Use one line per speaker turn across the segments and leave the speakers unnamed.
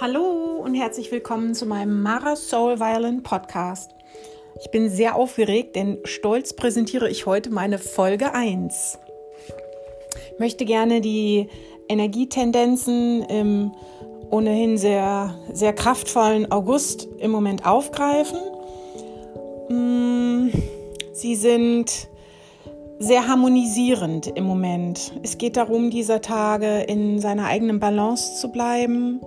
Hallo und herzlich willkommen zu meinem Mara Soul Violin Podcast. Ich bin sehr aufgeregt, denn stolz präsentiere ich heute meine Folge 1. Ich möchte gerne die Energietendenzen im ohnehin sehr, sehr kraftvollen August im Moment aufgreifen. Mm, sie sind sehr harmonisierend im Moment. Es geht darum, dieser Tage in seiner eigenen Balance zu bleiben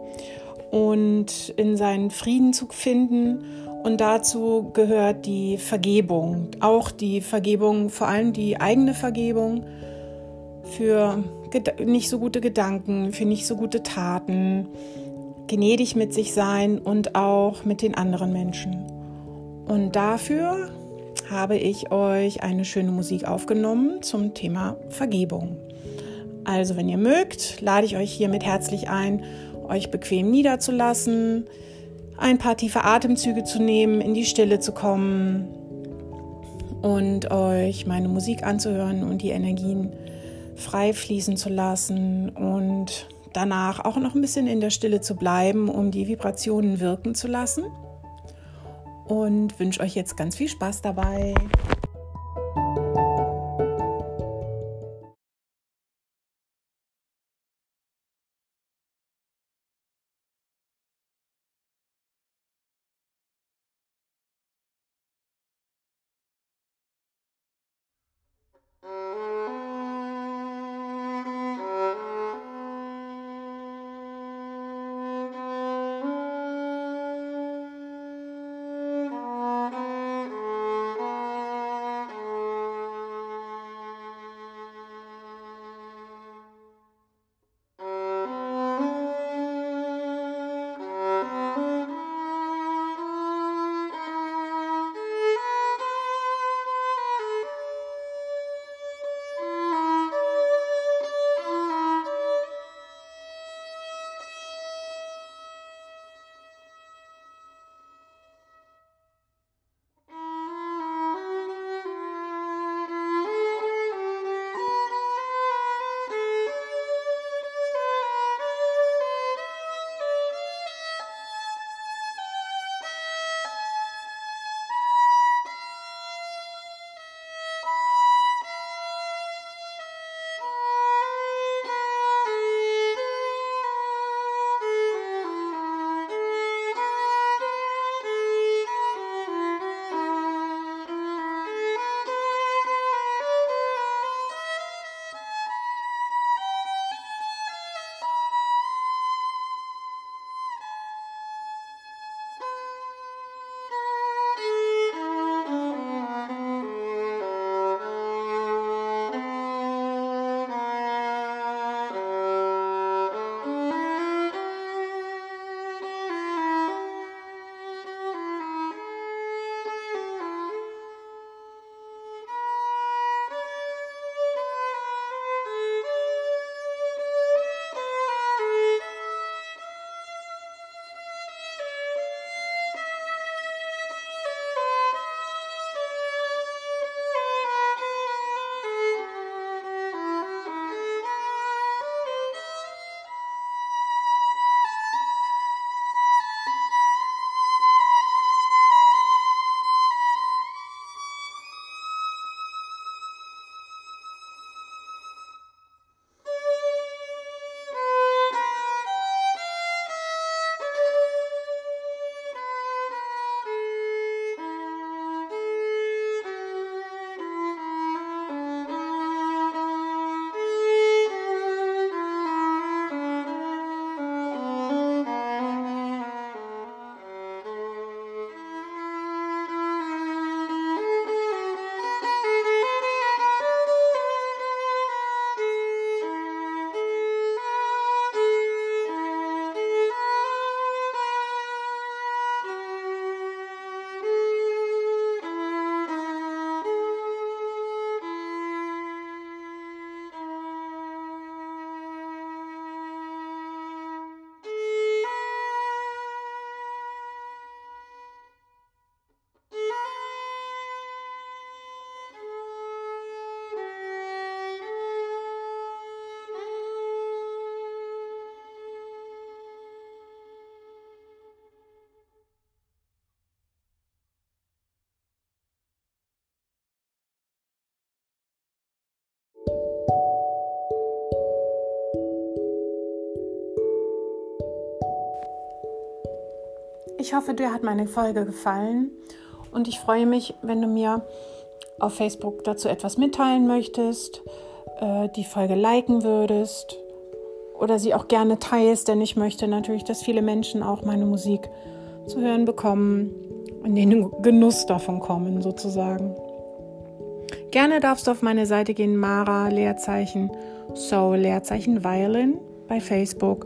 und in seinen Frieden zu finden. Und dazu gehört die Vergebung, auch die Vergebung, vor allem die eigene Vergebung für nicht so gute Gedanken, für nicht so gute Taten, gnädig mit sich sein und auch mit den anderen Menschen. Und dafür habe ich euch eine schöne Musik aufgenommen zum Thema Vergebung. Also wenn ihr mögt, lade ich euch hiermit herzlich ein, euch bequem niederzulassen, ein paar tiefe Atemzüge zu nehmen, in die Stille zu kommen und euch meine Musik anzuhören und die Energien frei fließen zu lassen und danach auch noch ein bisschen in der Stille zu bleiben, um die Vibrationen wirken zu lassen. Und wünsche euch jetzt ganz viel Spaß dabei. Música Ich hoffe, dir hat meine Folge gefallen und ich freue mich, wenn du mir auf Facebook dazu etwas mitteilen möchtest, äh, die Folge liken würdest oder sie auch gerne teilst, denn ich möchte natürlich, dass viele Menschen auch meine Musik zu hören bekommen und den Genuss davon kommen, sozusagen. Gerne darfst du auf meine Seite gehen, Mara Leerzeichen Soul Leerzeichen Violin bei Facebook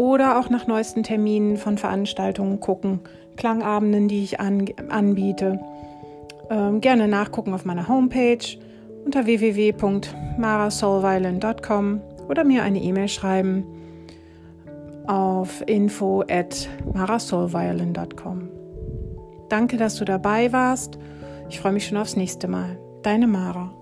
oder auch nach neuesten Terminen von Veranstaltungen gucken, Klangabenden, die ich an, anbiete. Ähm, gerne nachgucken auf meiner Homepage unter www.marasoulviolin.com oder mir eine E-Mail schreiben auf info at marasoulviolin.com. Danke, dass du dabei warst. Ich freue mich schon aufs nächste Mal. Deine Mara.